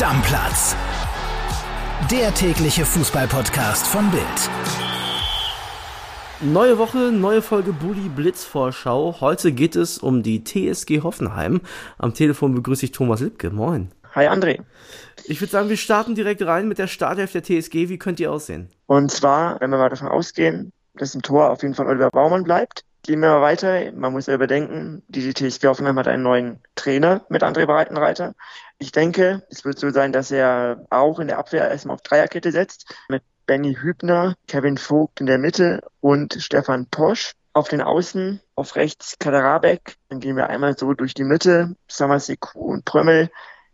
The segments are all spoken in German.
Stammplatz. Der tägliche Fußballpodcast von Bild. Neue Woche, neue Folge Bully Blitz Vorschau. Heute geht es um die TSG Hoffenheim. Am Telefon begrüße ich Thomas Lipke. Moin. Hi André. Ich würde sagen, wir starten direkt rein mit der Startelf der TSG. Wie könnt ihr aussehen? Und zwar, wenn wir mal davon ausgehen, dass im Tor auf jeden Fall Oliver Baumann bleibt. Gehen wir mal weiter. Man muss ja überdenken, die TSG Hoffenheim hat einen neuen Trainer mit André Breitenreiter. Ich denke, es wird so sein, dass er auch in der Abwehr erstmal auf Dreierkette setzt. Mit Benny Hübner, Kevin Vogt in der Mitte und Stefan Posch. Auf den Außen, auf rechts Kaderabek. Dann gehen wir einmal so durch die Mitte. Samaseku und Prömmel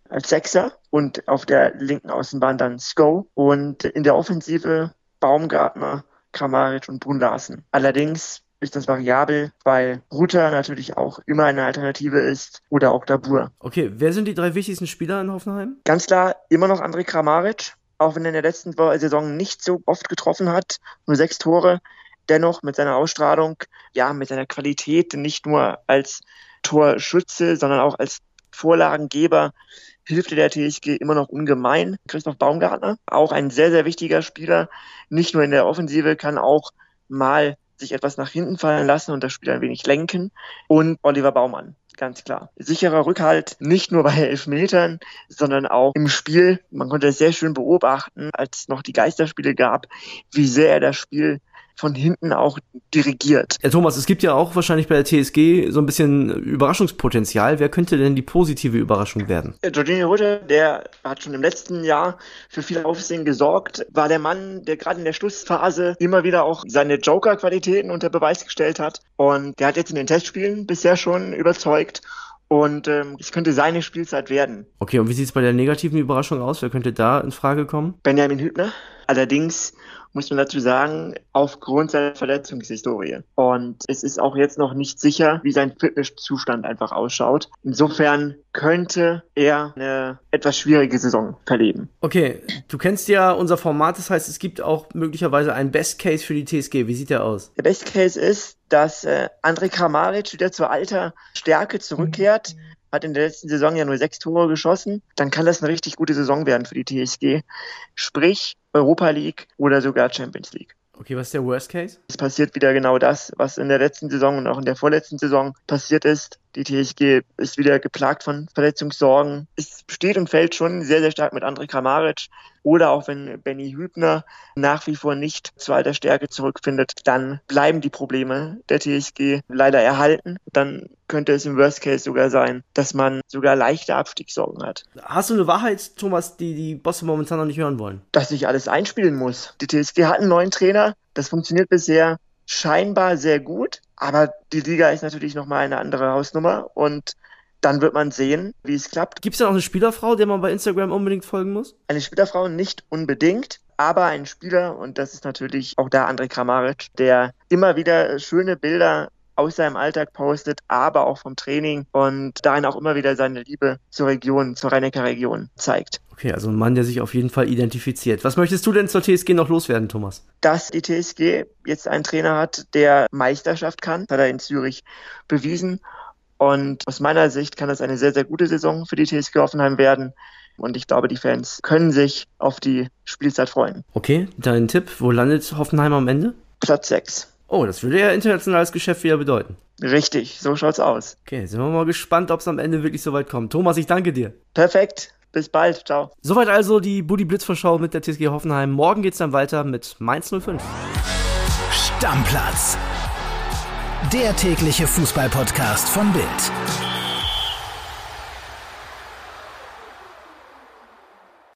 als Sechser. Und auf der linken Außenbahn dann Sko. Und in der Offensive Baumgartner, Kramaric und Brun Larsen. Allerdings ist das variabel, weil Ruter natürlich auch immer eine Alternative ist oder auch Dabur. Okay, wer sind die drei wichtigsten Spieler in Hoffenheim? Ganz klar immer noch André Kramaric, auch wenn er in der letzten Saison nicht so oft getroffen hat, nur sechs Tore. Dennoch mit seiner Ausstrahlung, ja, mit seiner Qualität, nicht nur als Torschütze, sondern auch als Vorlagengeber hilft der TSG immer noch ungemein. Christoph Baumgartner, auch ein sehr, sehr wichtiger Spieler, nicht nur in der Offensive, kann auch mal sich etwas nach hinten fallen lassen und das Spiel ein wenig lenken. Und Oliver Baumann, ganz klar. Sicherer Rückhalt, nicht nur bei Elfmetern, sondern auch im Spiel. Man konnte es sehr schön beobachten, als es noch die Geisterspiele gab, wie sehr er das Spiel von hinten auch dirigiert. Herr Thomas, es gibt ja auch wahrscheinlich bei der TSG so ein bisschen Überraschungspotenzial. Wer könnte denn die positive Überraschung werden? Jorginho Rutter, der hat schon im letzten Jahr für viel Aufsehen gesorgt, war der Mann, der gerade in der Schlussphase immer wieder auch seine Joker-Qualitäten unter Beweis gestellt hat. Und der hat jetzt in den Testspielen bisher schon überzeugt. Und ähm, es könnte seine Spielzeit werden. Okay, und wie sieht es bei der negativen Überraschung aus? Wer könnte da in Frage kommen? Benjamin Hübner. Allerdings muss man dazu sagen, aufgrund seiner Verletzungshistorie. Und es ist auch jetzt noch nicht sicher, wie sein Fitnesszustand einfach ausschaut. Insofern könnte er eine etwas schwierige Saison verleben. Okay, du kennst ja unser Format, das heißt, es gibt auch möglicherweise einen Best Case für die TSG. Wie sieht der aus? Der Best Case ist, dass äh, André Kramaric wieder zur alter Stärke zurückkehrt. Mhm hat in der letzten Saison ja nur sechs Tore geschossen, dann kann das eine richtig gute Saison werden für die TSG. Sprich, Europa League oder sogar Champions League. Okay, was ist der Worst Case? Es passiert wieder genau das, was in der letzten Saison und auch in der vorletzten Saison passiert ist. Die TSG ist wieder geplagt von Verletzungssorgen. Es steht und fällt schon sehr, sehr stark mit André Kramaric. Oder auch wenn Benny Hübner nach wie vor nicht zu alter Stärke zurückfindet, dann bleiben die Probleme der TSG leider erhalten. Dann könnte es im Worst Case sogar sein, dass man sogar leichte Abstiegssorgen hat. Hast du eine Wahrheit, Thomas, die die Bosse momentan noch nicht hören wollen? Dass sich alles einspielen muss. Die TSG hat einen neuen Trainer. Das funktioniert bisher scheinbar sehr gut. Aber die Liga ist natürlich nochmal eine andere Hausnummer und dann wird man sehen, wie es klappt. Gibt es da auch eine Spielerfrau, der man bei Instagram unbedingt folgen muss? Eine Spielerfrau nicht unbedingt, aber ein Spieler, und das ist natürlich auch da André Kramaric, der immer wieder schöne Bilder aus seinem Alltag postet, aber auch vom Training und darin auch immer wieder seine Liebe zur Region, zur rhein region zeigt. Okay, also ein Mann, der sich auf jeden Fall identifiziert. Was möchtest du denn zur TSG noch loswerden, Thomas? Dass die TSG jetzt einen Trainer hat, der Meisterschaft kann, hat er in Zürich bewiesen. Und aus meiner Sicht kann das eine sehr, sehr gute Saison für die TSG Hoffenheim werden. Und ich glaube, die Fans können sich auf die Spielzeit freuen. Okay, dein Tipp, wo landet Hoffenheim am Ende? Platz 6. Oh, das würde ja internationales Geschäft wieder bedeuten. Richtig, so schaut's aus. Okay, sind wir mal gespannt, ob es am Ende wirklich so weit kommt. Thomas, ich danke dir. Perfekt. Bis bald. Ciao. Soweit also die Buddy Blitz Vorschau mit der TSG Hoffenheim. Morgen geht's dann weiter mit Mainz 05. Stammplatz. Der tägliche Fußballpodcast von Bild.